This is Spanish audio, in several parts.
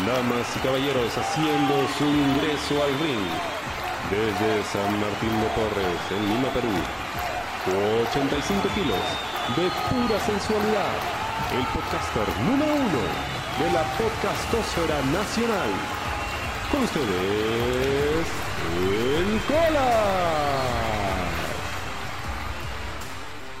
Damas y caballeros haciendo su ingreso al ring desde San Martín de Porres, en Lima, Perú. 85 kilos de pura sensualidad. El podcaster número uno de la podcastosfera nacional. Con ustedes, el Cola.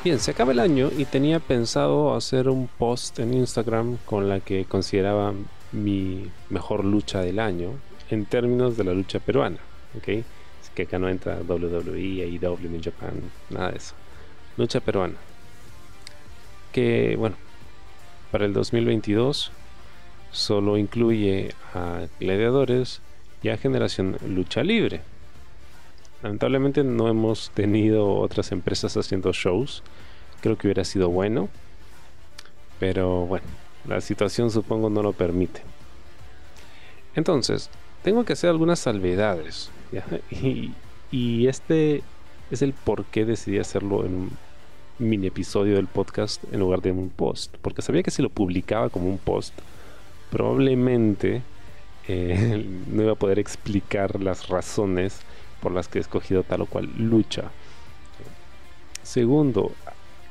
Bien, se acaba el año y tenía pensado hacer un post en Instagram con la que consideraba mi mejor lucha del año en términos de la lucha peruana. ¿ok? Es que acá no entra WWE, AEW, New Japan, nada de eso. Lucha peruana. Que bueno, para el 2022 solo incluye a gladiadores y a generación lucha libre. Lamentablemente no hemos tenido otras empresas haciendo shows. Creo que hubiera sido bueno. Pero bueno, la situación supongo no lo permite. Entonces, tengo que hacer algunas salvedades. Y, este es el por qué decidí hacerlo en un mini episodio del podcast en lugar de un post. Porque sabía que si lo publicaba como un post, probablemente eh, no iba a poder explicar las razones por las que he escogido tal o cual lucha. Segundo,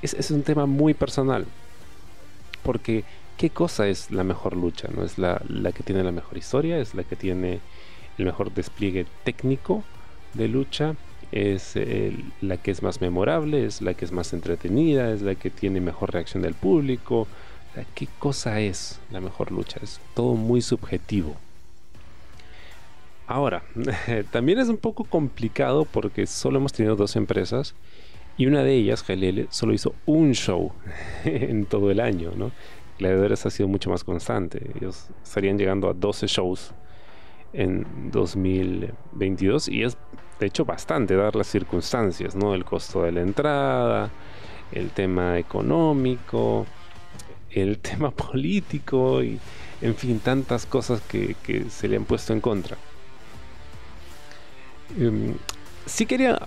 es, es un tema muy personal. Porque qué cosa es la mejor lucha, ¿no? Es la, que tiene la mejor historia, es la que tiene el mejor despliegue técnico de lucha, es la que es más memorable, es la que es más entretenida, es la que tiene mejor reacción del público. ¿Qué cosa es la mejor lucha? Es todo muy subjetivo. Ahora, también es un poco complicado porque solo hemos tenido dos empresas y una de ellas, GLL, solo hizo un show en todo el año, ¿no? Gladiadores ha sido mucho más constante. Ellos estarían llegando a 12 shows en 2022 y es de hecho bastante dar las circunstancias, ¿no? El costo de la entrada, el tema económico, el tema político y en fin, tantas cosas que, se le han puesto en contra. Um, sí quería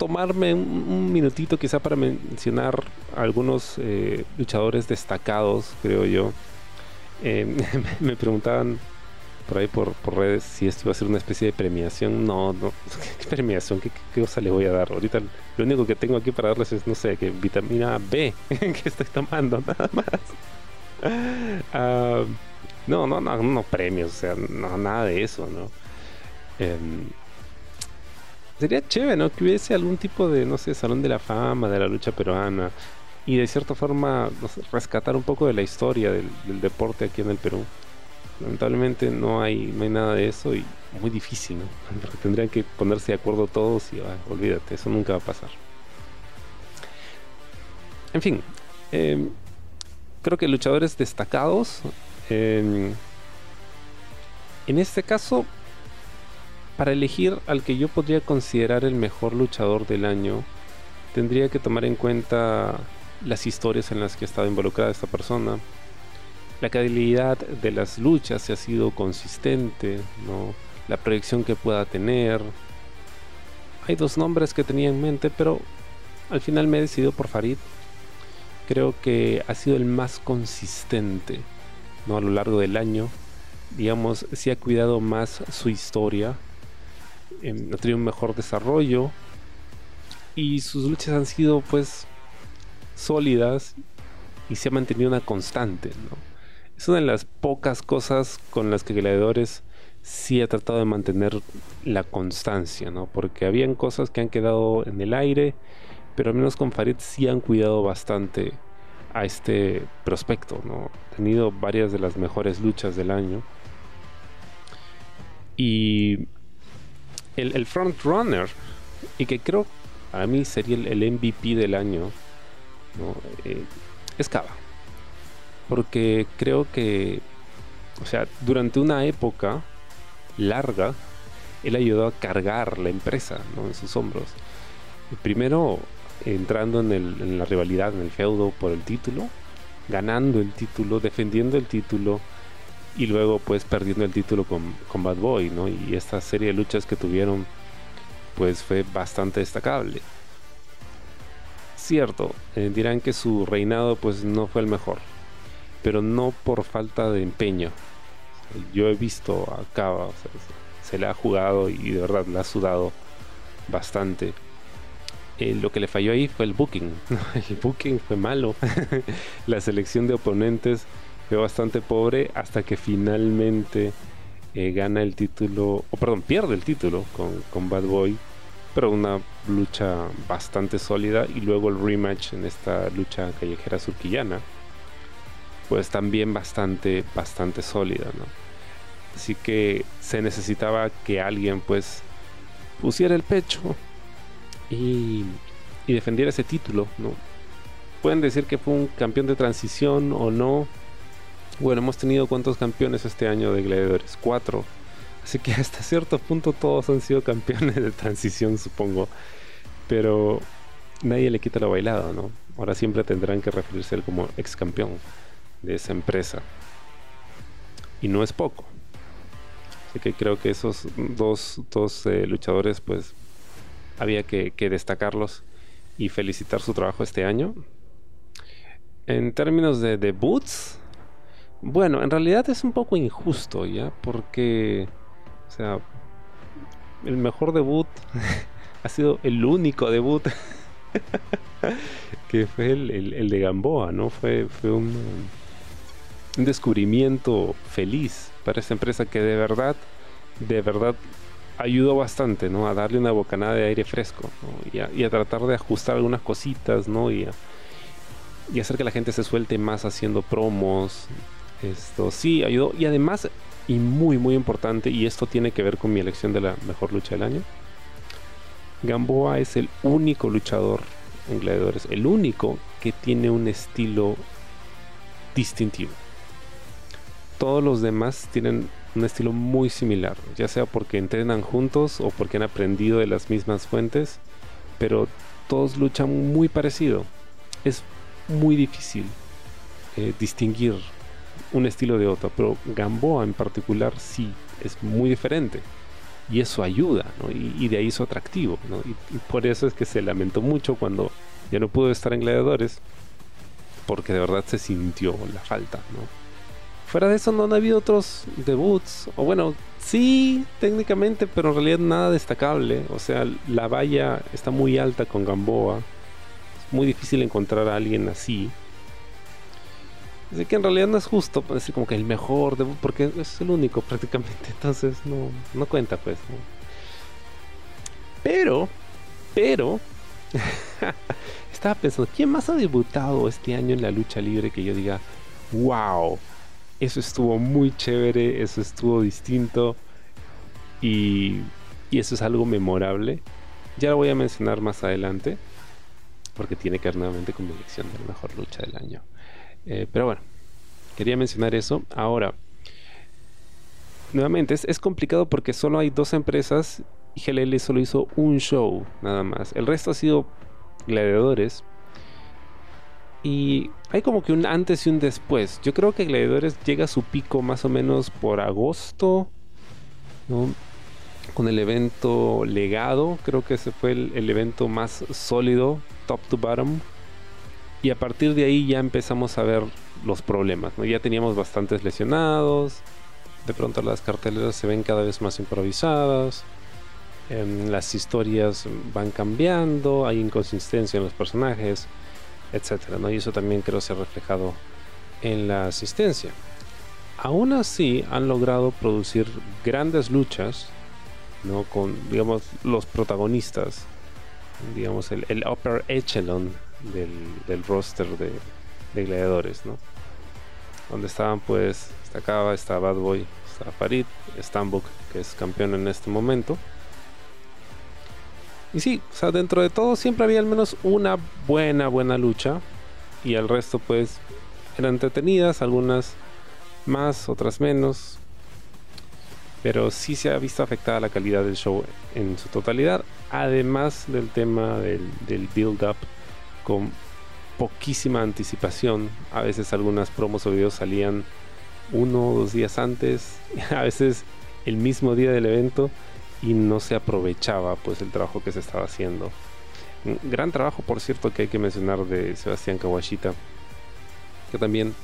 tomarme un, minutito quizá para mencionar algunos eh, luchadores destacados, creo yo. Eh, me preguntaban por ahí por, redes si esto iba a ser una especie de premiación. No, no, ¿qué premiación? ¿Qué, cosa le voy a dar? Ahorita lo único que tengo aquí para darles es, no sé, que vitamina B que estoy tomando, nada más. Ah, no, no, no, no premios, o sea, no, nada de eso, ¿no? Em, sería chévere, ¿no? Que hubiese algún tipo de, no sé, salón de la fama de la lucha peruana y de cierta forma rescatar un poco de la historia del, deporte aquí en el Perú. Lamentablemente no hay, no hay nada de eso y muy difícil, ¿no? Porque tendrían que ponerse de acuerdo todos y ah, olvídate, eso nunca va a pasar. En fin, em, creo que luchadores destacados. Em, en este caso, para elegir al que yo podría considerar el mejor luchador del año, tendría que tomar en cuenta las historias en las que ha estado involucrada esta persona, la calidad de las luchas si ha sido consistente, ¿no? la proyección que pueda tener. Hay dos nombres que tenía en mente, pero al final me he decidido por Farid. Creo que ha sido el más consistente ¿no? a lo largo del año. Digamos, si ha cuidado más su historia ha tenido un mejor desarrollo y sus luchas han sido pues sólidas y se ha mantenido una constante. Es una de las pocas cosas con las que Gladiadores sí ha tratado de mantener la constancia, ¿no? porque habían cosas que han quedado en el aire, pero al menos con Farid sí han cuidado bastante a este prospecto. ¿no? Ha tenido varias de las mejores luchas del año. Y el, front runner y que creo a mí sería el, MVP del año ¿no? Eh, es Cava porque creo que o sea durante una época larga él ayudó a cargar la empresa ¿no? en sus hombros primero entrando en, en la rivalidad en el feudo por el título ganando el título defendiendo el título y luego pues perdiendo el título con, con Bad Boy, ¿no? Y esta serie de luchas que tuvieron pues fue bastante destacable. Cierto, eh, dirán que su reinado pues no fue el mejor, pero no por falta de empeño. yo he visto a Cava, se, le ha jugado y de verdad le ha sudado bastante. Eh, lo que le falló ahí fue el booking. el booking fue malo. la selección de oponentes fue bastante pobre hasta que finalmente eh, gana el título, o perdón, pierde el título con, con Bad Boy pero una lucha bastante sólida y luego el rematch en esta lucha callejera surquillana pues también bastante bastante sólida así que se necesitaba que alguien pues pusiera el pecho y, y defendiera ese título ¿no? pueden decir que fue un campeón de transición o no bueno hemos tenido cuántos campeones este año de gladiadores cuatro Así que hasta cierto punto todos han sido campeones de transición, supongo. Pero nadie le quita la bailada, ¿no? Ahora siempre tendrán que referirse a él como ex campeón de esa empresa. Y no es poco. Así que creo que esos dos, dos eh, luchadores, pues, había que, destacarlos y felicitar su trabajo este año. En términos de debuts, bueno, en realidad es un poco injusto, ¿ya? Porque o sea, el mejor debut ha sido el único debut que fue el, de Gamboa, ¿no? Fue, fue un, descubrimiento feliz para esta empresa que de verdad, de verdad ayudó bastante, ¿no? A darle una bocanada de aire fresco y, a, tratar de ajustar algunas cositas, ¿no? Y, y hacer que la gente se suelte más haciendo promos. Esto sí ayudó. Y además y muy muy importante, y esto tiene que ver con mi elección de la mejor lucha del año. Gamboa es el único luchador en gladiadores, el único que tiene un estilo distintivo. Todos los demás tienen un estilo muy similar, ya sea porque entrenan juntos o porque han aprendido de las mismas fuentes, pero todos luchan muy parecido. Es muy difícil eh, distinguir un estilo de otro, pero Gamboa en particular sí es muy diferente y eso ayuda y, de ahí su atractivo y, por eso es que se lamentó mucho cuando ya no pudo estar en Gladiadores porque de verdad se sintió la falta ¿no? fuera de eso no han habido otros debuts o bueno sí técnicamente pero en realidad nada destacable o sea la valla está muy alta con Gamboa es muy difícil encontrar a alguien así Así que en realidad no es justo decir como que el mejor, porque es el único prácticamente, entonces no, no cuenta pues. Pero, pero, estaba pensando, ¿quién más ha debutado este año en la lucha libre que yo diga, wow, eso estuvo muy chévere, eso estuvo distinto y, y eso es algo memorable? Ya lo voy a mencionar más adelante, porque tiene que ver nuevamente con mi elección de la mejor lucha del año. Eh, pero bueno, quería mencionar eso. Ahora, nuevamente, es, complicado porque solo hay dos empresas y GLL solo hizo un show, nada más. El resto ha sido gladiadores. Y hay como que un antes y un después. Yo creo que Gladiadores llega a su pico más o menos por agosto, Con el evento legado, creo que ese fue el, el evento más sólido, top to bottom y a partir de ahí ya empezamos a ver los problemas. ¿no? Ya teníamos bastantes lesionados. De pronto las carteleras se ven cada vez más improvisadas. Em, las historias van cambiando. Hay inconsistencia en los personajes. Etcétera, ¿no? Y eso también creo se ha reflejado en la asistencia. Aún así han logrado producir grandes luchas. ¿no? Con digamos los protagonistas. Digamos el, el upper echelon del, roster de, gladiadores, ¿no? Donde estaban pues, está está Bad Boy, está Farid, Stambuk, que es campeón en este momento. Y sí, o sea, dentro de todo siempre había al menos una buena, buena lucha. Y el resto pues eran entretenidas, algunas más, otras menos. Pero sí se ha visto afectada la calidad del show en su totalidad. Además del tema del, del build-up con poquísima anticipación. A veces algunas promos o videos salían uno o dos días antes, a veces el mismo día del evento y no se aprovechaba pues el trabajo que se estaba haciendo. Gran trabajo, por cierto, que hay que mencionar de Sebastián Kawashita, que también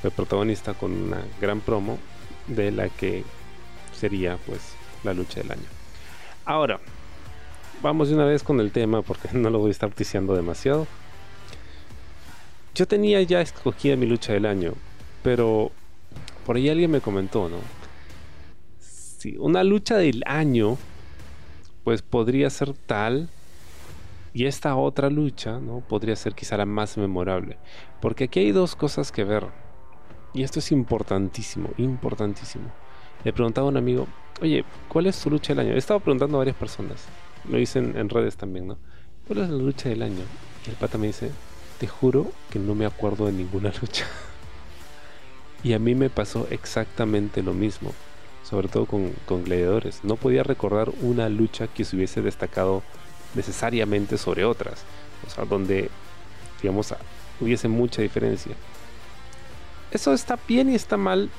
fue protagonista con una gran promo. de la que sería pues la lucha del año. Ahora, vamos de una vez con el tema porque no lo voy a estar ticiando demasiado. Yo tenía ya escogida mi lucha del año, pero por ahí alguien me comentó, ¿no? Si una lucha del año, pues podría ser tal y esta otra lucha, ¿no? Podría ser quizá la más memorable. Porque aquí hay dos cosas que ver. Y esto es importantísimo, importantísimo. Le preguntaba a un amigo, oye, ¿cuál es tu lucha del año? He estado preguntando a varias personas. Lo dicen en redes también, ¿no? ¿Cuál es la lucha del año? Y el pata me dice, te juro que no me acuerdo de ninguna lucha. y a mí me pasó exactamente lo mismo. Sobre todo con, con gladiadores. No podía recordar una lucha que se hubiese destacado necesariamente sobre otras. O sea, donde, digamos, hubiese mucha diferencia. Eso está bien y está mal.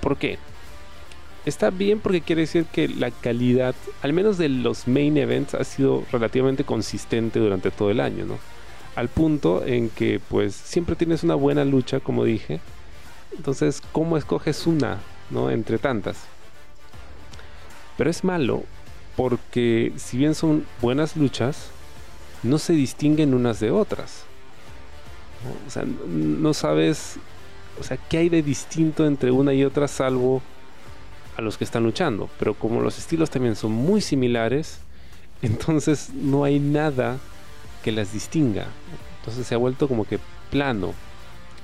¿Por qué? Está bien porque quiere decir que la calidad, al menos de los main events, ha sido relativamente consistente durante todo el año, ¿no? Al punto en que, pues, siempre tienes una buena lucha, como dije. Entonces, ¿cómo escoges una, ¿no? Entre tantas. Pero es malo porque si bien son buenas luchas, no se distinguen unas de otras. O sea, no sabes, o sea, qué hay de distinto entre una y otra salvo a los que están luchando. Pero como los estilos también son muy similares, entonces no hay nada que las distinga. Entonces se ha vuelto como que plano.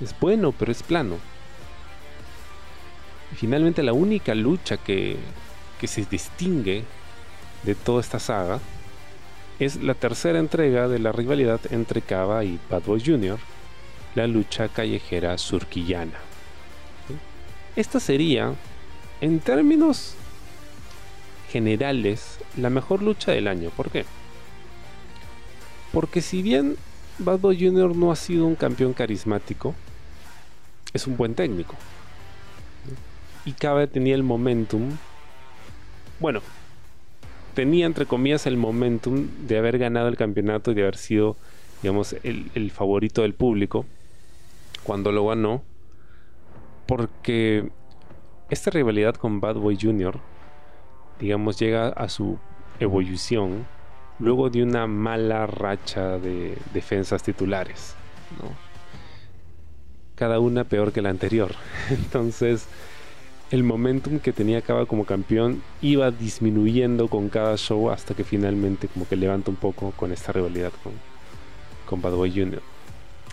Es bueno, pero es plano. Y finalmente la única lucha que, que se distingue de toda esta saga es la tercera entrega de la rivalidad entre Cava y Bad Boy Jr., la lucha callejera surquillana. Esta sería, en términos generales, la mejor lucha del año. ¿Por qué? Porque si bien Bad Boy Jr. no ha sido un campeón carismático, es un buen técnico. Y Cava tenía el momentum. Bueno, tenía entre comillas el momentum de haber ganado el campeonato y de haber sido, digamos, el, favorito del público cuando lo ganó. Porque esta rivalidad con Bad Boy Jr., digamos, llega a su evolución luego de una mala racha de defensas titulares. Cada una peor que la anterior. Entonces, el momentum que tenía Cava como campeón iba disminuyendo con cada show hasta que finalmente como que levanta un poco con esta rivalidad con, con Bad Boy Jr.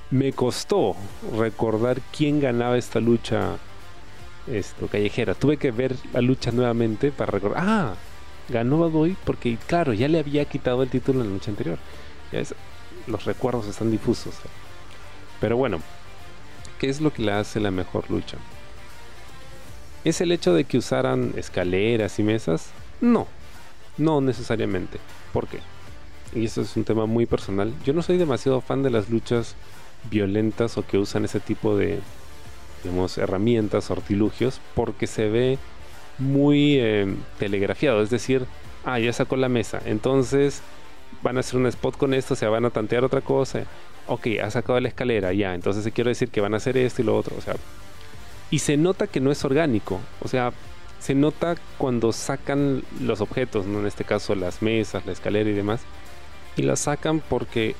Me costó recordar quién ganaba esta lucha esto, callejera. Tuve que ver la lucha nuevamente para recordar. Ah, ganó Bad Boy porque, claro, ya le había quitado el título en la lucha anterior. los recuerdos están difusos. Pero bueno, ¿qué es lo que le hace la mejor lucha? ¿Es el hecho de que usaran escaleras y mesas? No, no necesariamente. ¿Por qué? Y eso es un tema muy personal. Yo no soy demasiado fan de las luchas violentas o que usan ese tipo de digamos, herramientas artilugios porque se ve muy em, telegrafiado. Es decir, ah, ya sacó la mesa, entonces van a hacer un spot con esto, o sea, van a tantear otra cosa. Ok, ha sacado la escalera, ya, entonces se quiere decir que van a hacer esto y lo otro. O sea, y se nota que no es orgánico. O sea, se nota cuando sacan los objetos, ¿no? en este caso las mesas, la escalera y demás, y las sacan porque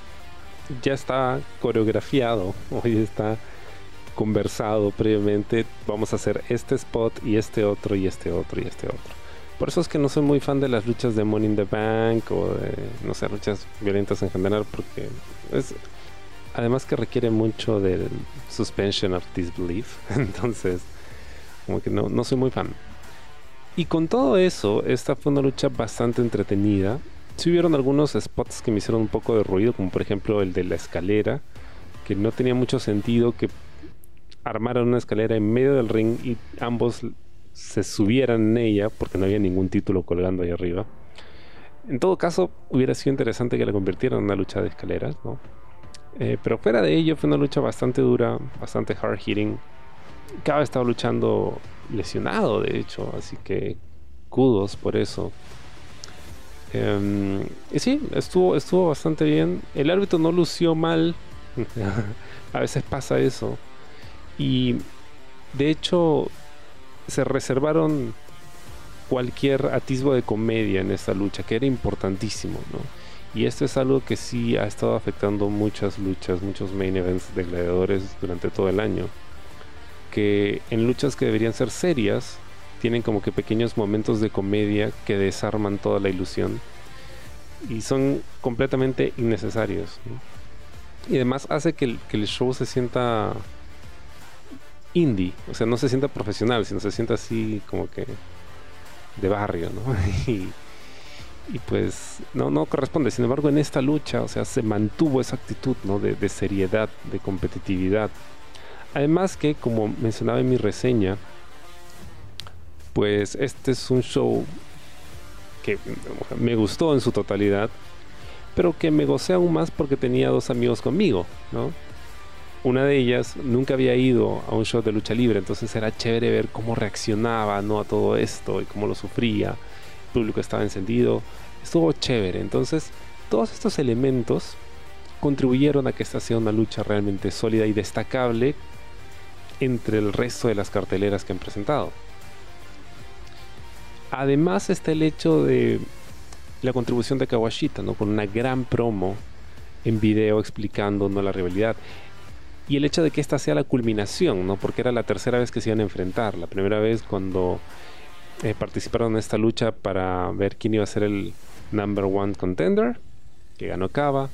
ya está coreografiado o ya está conversado previamente. Vamos a hacer este spot y este otro y este otro y este otro. Por eso es que no soy muy fan de las luchas de Money in the Bank o de, no sé, luchas violentas en general, porque es, además que requiere mucho del suspension of disbelief. Entonces, como que no, no soy muy fan. Y con todo eso, esta fue una lucha bastante entretenida. Si hubieron algunos spots que me hicieron un poco de ruido, como por ejemplo el de la escalera, que no tenía mucho sentido que armaran una escalera en medio del ring y ambos se subieran en ella porque no había ningún título colgando ahí arriba. En todo caso, hubiera sido interesante que la convirtieran en una lucha de escaleras, ¿no? Eh, pero fuera de ello fue una lucha bastante dura, bastante hard hitting. Cada estaba luchando lesionado, de hecho, así que kudos por eso. Em, y sí, estuvo, estuvo bastante bien. El árbitro no lució mal. A veces pasa eso. Y de hecho, se reservaron cualquier atisbo de comedia en esta lucha, que era importantísimo, ¿no? Y esto es algo que sí ha estado afectando muchas luchas, muchos main events de gladiadores durante todo el año. Que en luchas que deberían ser serias, tienen como que pequeños momentos de comedia que desarman toda la ilusión. Y son completamente innecesarios. Y además hace que el, que el show se sienta indie. O sea, no se sienta profesional, sino se sienta así como que de barrio, ¿no? y, pues no, no corresponde. Sin embargo, en esta lucha, o sea, se mantuvo esa actitud, ¿no? De, de seriedad, de competitividad. Además que, como mencionaba en mi reseña, pues este es un show que me gustó en su totalidad, pero que me gocé aún más porque tenía dos amigos conmigo, ¿no? Una de ellas nunca había ido a un show de lucha libre, entonces era chévere ver cómo reaccionaba ¿no? a todo esto y cómo lo sufría. El público estaba encendido, estuvo chévere. Entonces, todos estos elementos contribuyeron a que esta sea una lucha realmente sólida y destacable entre el resto de las carteleras que han presentado. Además está el hecho de la contribución de Kawashita, ¿no? con una gran promo en video explicando la rivalidad y el hecho de que esta sea la culminación, ¿no? Porque era la tercera vez que se iban a enfrentar. La primera vez cuando eh, participaron en esta lucha para ver quién iba a ser el number one contender, que ganó Cava.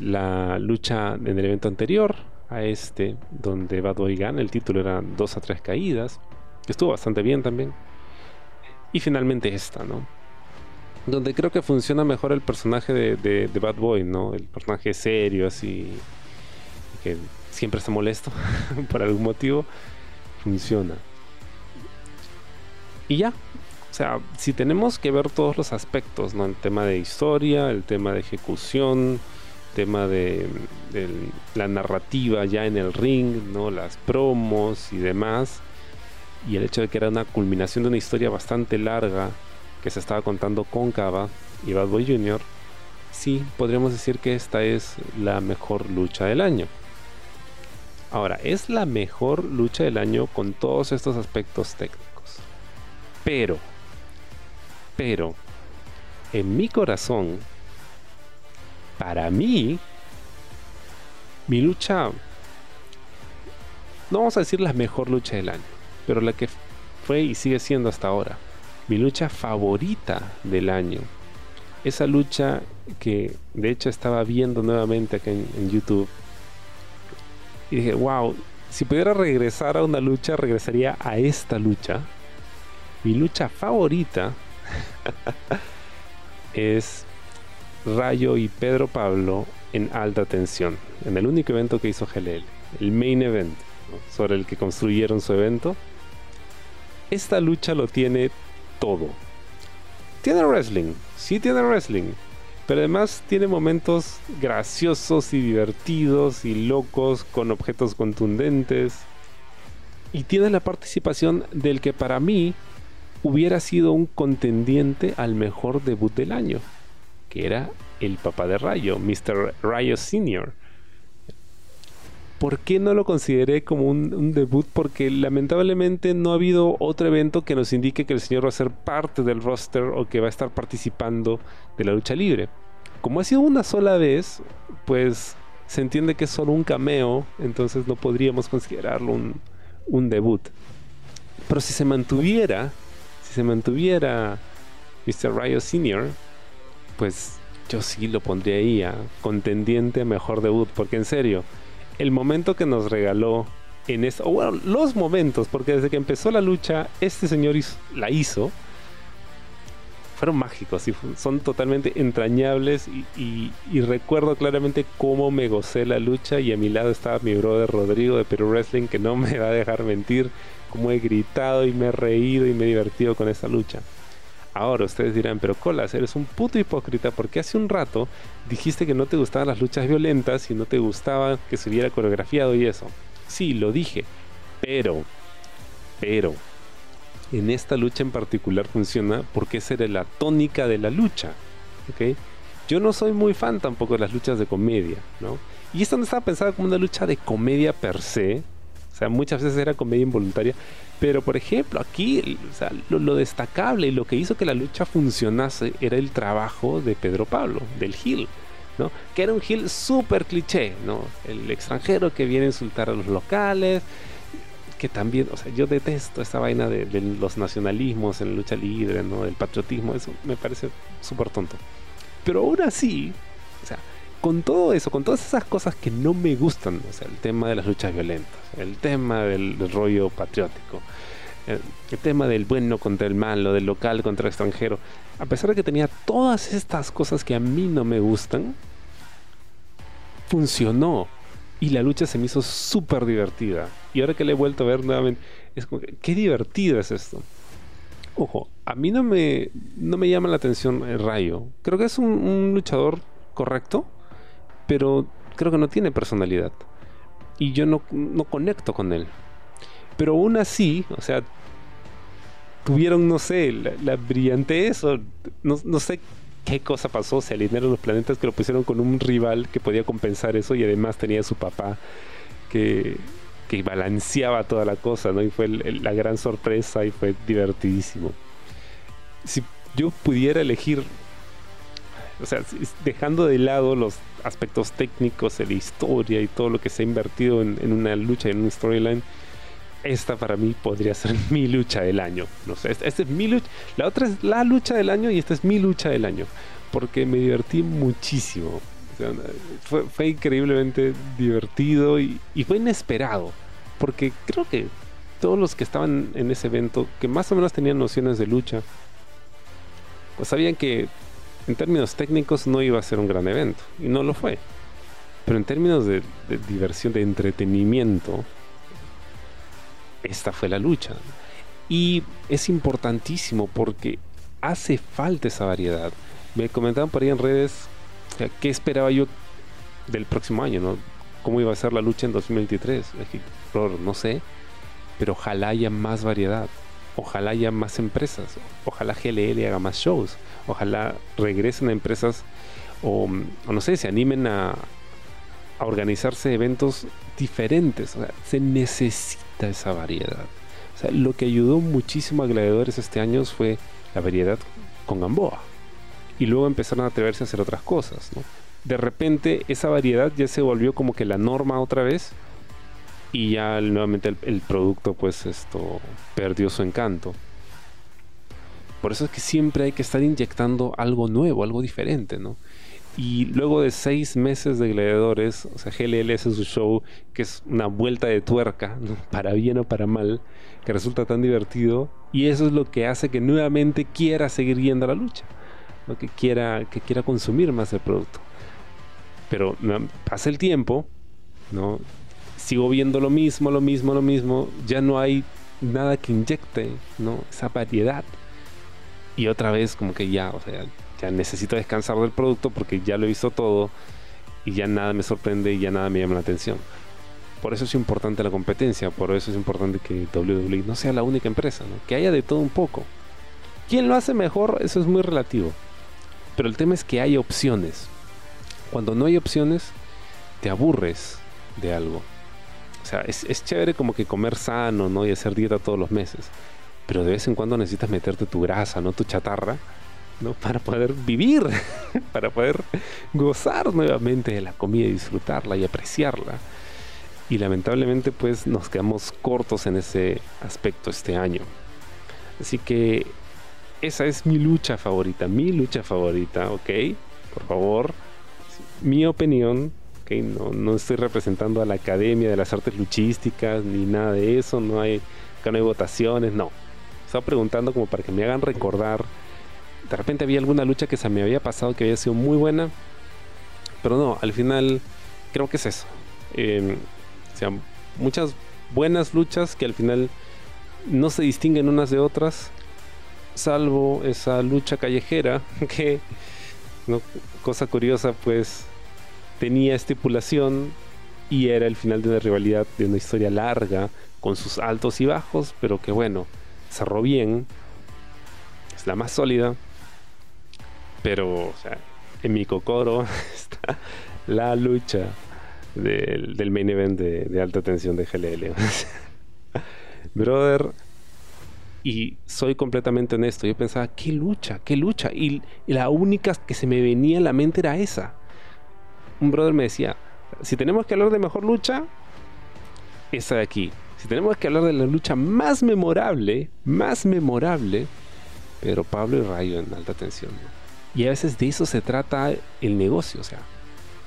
La lucha en el evento anterior a este, donde Bad Boy gana, el título era dos a tres caídas, que estuvo bastante bien también. Y finalmente esta, ¿no? Donde creo que funciona mejor el personaje de, de Bad Boy, ¿no? El personaje serio, así, que siempre está molesto por algún motivo, funciona. Y ya, o sea, si tenemos que ver todos los aspectos, ¿no? El tema de historia, el tema de ejecución, el tema de, la narrativa ya en el ring, ¿no? Las promos y demás. Y el hecho de que era una culminación de una historia bastante larga que se estaba contando con Cava y Bad Boy Jr., sí, podríamos decir que esta es la mejor lucha del año. Ahora, es la mejor lucha del año con todos estos aspectos técnicos. Pero, pero, en mi corazón, para mí, mi lucha, no vamos a decir la mejor lucha del año, pero la que fue y sigue siendo hasta ahora, mi lucha favorita del año. Esa lucha que de hecho estaba viendo nuevamente acá en, YouTube y dije, wow, si pudiera regresar a una lucha, regresaría a esta lucha. Mi lucha favorita es Rayo y Pedro Pablo en alta tensión, en el único evento que hizo GLL, el main event, sobre el que construyeron su evento. Esta lucha lo tiene todo. Tiene wrestling, sí tiene wrestling, pero además tiene momentos graciosos y divertidos y locos con objetos contundentes. Y tiene la participación del que para mí hubiera sido un contendiente al mejor debut del año, que era el papá de Rayo, Mr. Rayo Sr. ¿Por qué no lo consideré como un, debut? Porque lamentablemente no ha habido otro evento que nos indique que el señor va a ser parte del roster o que va a estar participando de la lucha libre. Como ha sido una sola vez, pues se entiende que es solo un cameo, entonces no podríamos considerarlo un, debut. Pero si se mantuviera, si se mantuviera Mr. Ryo Sr., pues yo sí lo pondría ahí a contendiente a mejor debut, porque en serio, el momento que nos regaló en esto, o bueno, los momentos, porque desde que empezó la lucha, este señor la hizo, fueron mágicos y son totalmente entrañables y, recuerdo claramente cómo me gocé la lucha y a mi lado estaba mi brother Rodrigo de Perú Wrestling que no me va a dejar mentir cómo he gritado y me he reído y me he divertido con esta lucha. Ahora ustedes dirán, pero Colas, eres un puto hipócrita porque hace un rato dijiste que no te gustaban las luchas violentas y no te gustaba que se hubiera coreografiado y eso. Sí, lo dije, pero, pero, en esta lucha en particular funciona porque esa era la tónica de la lucha. Yo no soy muy fan tampoco de las luchas de comedia, ¿no? Y esta no estaba pensada como una lucha de comedia per se, sea, muchas veces era comedia involuntaria. Pero, por ejemplo, aquí lo, destacable y lo que hizo que la lucha funcionase era el trabajo de Pedro Pablo, del Gil. ¿no? Que era un Gil súper cliché, ¿no? El extranjero que viene a insultar a los locales, que también, o sea, yo detesto esta vaina de, los nacionalismos en la lucha libre, ¿no? Del patriotismo, eso me parece súper tonto. Pero aún así, o sea, con todo eso, con todas esas cosas que no me gustan, o sea, el tema de las luchas violentas, el tema del, rollo patriótico, el, tema del bueno contra el malo, del local contra el extranjero, a pesar de que tenía todas estas cosas que a mí no me gustan, funcionó y la lucha se me hizo súper divertida. Y ahora que la he vuelto a ver nuevamente, es como que, qué divertido es esto. Ojo, a mí no me, no me llama la atención el Rayo. Creo que es un, luchador correcto, pero creo que no tiene personalidad. Y yo no, no conecto con él. Pero aún así, o sea, tuvieron, no sé, la, la brillantez o no, no sé qué cosa pasó, se alinearon los planetas que lo pusieron con un rival que podía compensar eso y además tenía a su papá que, que balanceaba toda la cosa, ¿no? Y fue la gran sorpresa y fue divertidísimo. Si yo pudiera elegir, o sea, dejando de lado los aspectos técnicos de la historia y todo lo que se ha invertido en, una lucha, en un storyline, esta para mí podría ser mi lucha del año. No sé, esta, es mi lucha. La otra es la lucha del año y esta es mi lucha del año. Porque me divertí muchísimo. fue, increíblemente divertido y, fue inesperado. Porque creo que todos los que estaban en ese evento, que más o menos tenían nociones de lucha, pues sabían que en términos técnicos no iba a ser un gran evento. Y no lo fue. Pero en términos de diversión, de entretenimiento, esta fue la lucha. Y es importantísimo porque hace falta esa variedad. Me comentaban por ahí en redes qué esperaba yo del próximo año, ¿no? ¿Cómo iba a ser la lucha en 2023? no sé, pero ojalá haya más variedad. Ojalá haya más empresas. Ojalá GLL haga más shows. Ojalá regresen a empresas o, no sé, se animen a, organizarse eventos diferentes. Se necesita esa variedad. O sea, lo que ayudó muchísimo a Gladiadores este año fue la variedad con Gamboa. Y luego empezaron a atreverse a hacer otras cosas. De repente esa variedad ya se volvió como que la norma otra vez. Y ya nuevamente el, producto pues esto perdió su encanto. Por eso es que siempre hay que estar inyectando algo nuevo, algo diferente, ¿no? Y luego de seis meses de gladiadores, o sea, GLL hace su show que es una vuelta de tuerca, para bien o para mal, que resulta tan divertido. Y eso es lo que hace que nuevamente quiera seguir yendo a la lucha, que, quiera, que quiera consumir más el producto. Pero pasa el tiempo, ¿no? Sigo viendo lo mismo, lo mismo, lo mismo, ya no hay nada que inyecte ¿no? esa variedad. Y otra vez como que ya, o sea, ya necesito descansar del producto porque ya lo he visto todo y ya nada me sorprende y ya nada me llama la atención. Por eso es importante la competencia, por eso es importante que WWE no sea la única empresa, que haya de todo un poco. ¿Quién lo hace mejor? Eso es muy relativo. Pero el tema es que hay opciones. Cuando no hay opciones, te aburres de algo. Sea, es, es chévere como que comer sano, ¿no? Y hacer dieta todos los meses. Pero de vez en cuando necesitas meterte tu grasa, ¿no? Tu chatarra ¿no? Para poder vivir, para poder gozar nuevamente de la comida y disfrutarla y apreciarla. Y lamentablemente pues nos quedamos cortos en ese aspecto este año. Así que esa es mi lucha favorita, mi lucha favorita, ¿ok? Por favor, mi opinión, No, no estoy representando a la Academia de las Artes Luchísticas ni nada de eso, no hay, acá no hay votaciones, no. Estaba preguntando como para que me hagan recordar de repente había alguna lucha que se me había pasado que había sido muy buena. Pero no, al final creo que es eso. Eh, o sea, muchas buenas luchas que al final no se distinguen unas de otras. Salvo esa lucha callejera que, cosa curiosa, pues tenía estipulación y era el final de una rivalidad de una historia larga con sus altos y bajos, pero que bueno, cerró bien. Es la más sólida pero, o sea, en mi cocoro está la lucha del, main event de, de alta tensión de GLL. Brother, y soy completamente honesto, yo pensaba, ¿qué lucha? ¿Qué lucha? Y, y la única que se me venía a la mente era esa. Un brother me decía, si tenemos que hablar de mejor lucha, esa de aquí. Si tenemos que hablar de la lucha más memorable, más memorable, pero Pablo y Rayo en alta tensión. Y a veces de eso se trata el negocio, o sea,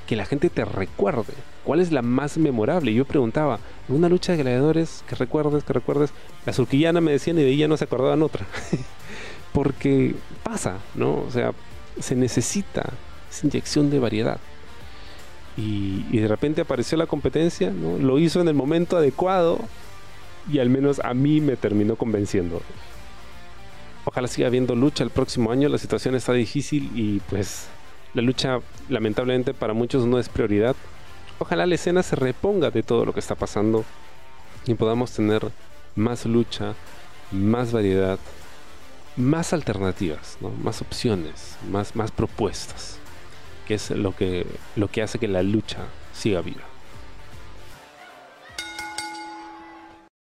que la gente te recuerde. ¿Cuál es la más memorable? Yo preguntaba, una lucha de gladiadores, que recuerdes, que recuerdes. La surquillana me decían y de ella no se acordaban otra. Porque pasa, ¿no? O sea, se necesita esa inyección de variedad. Y, de repente apareció la competencia, ¿no? lo hizo en el momento adecuado y al menos a mí me terminó convenciendo. Ojalá siga habiendo lucha el próximo año, la situación está difícil y pues la lucha lamentablemente para muchos no es prioridad. Ojalá la escena se reponga de todo lo que está pasando y podamos tener más lucha, más variedad, más alternativas, ¿no? más opciones, más, más propuestas, es lo que, lo que hace que la lucha siga viva.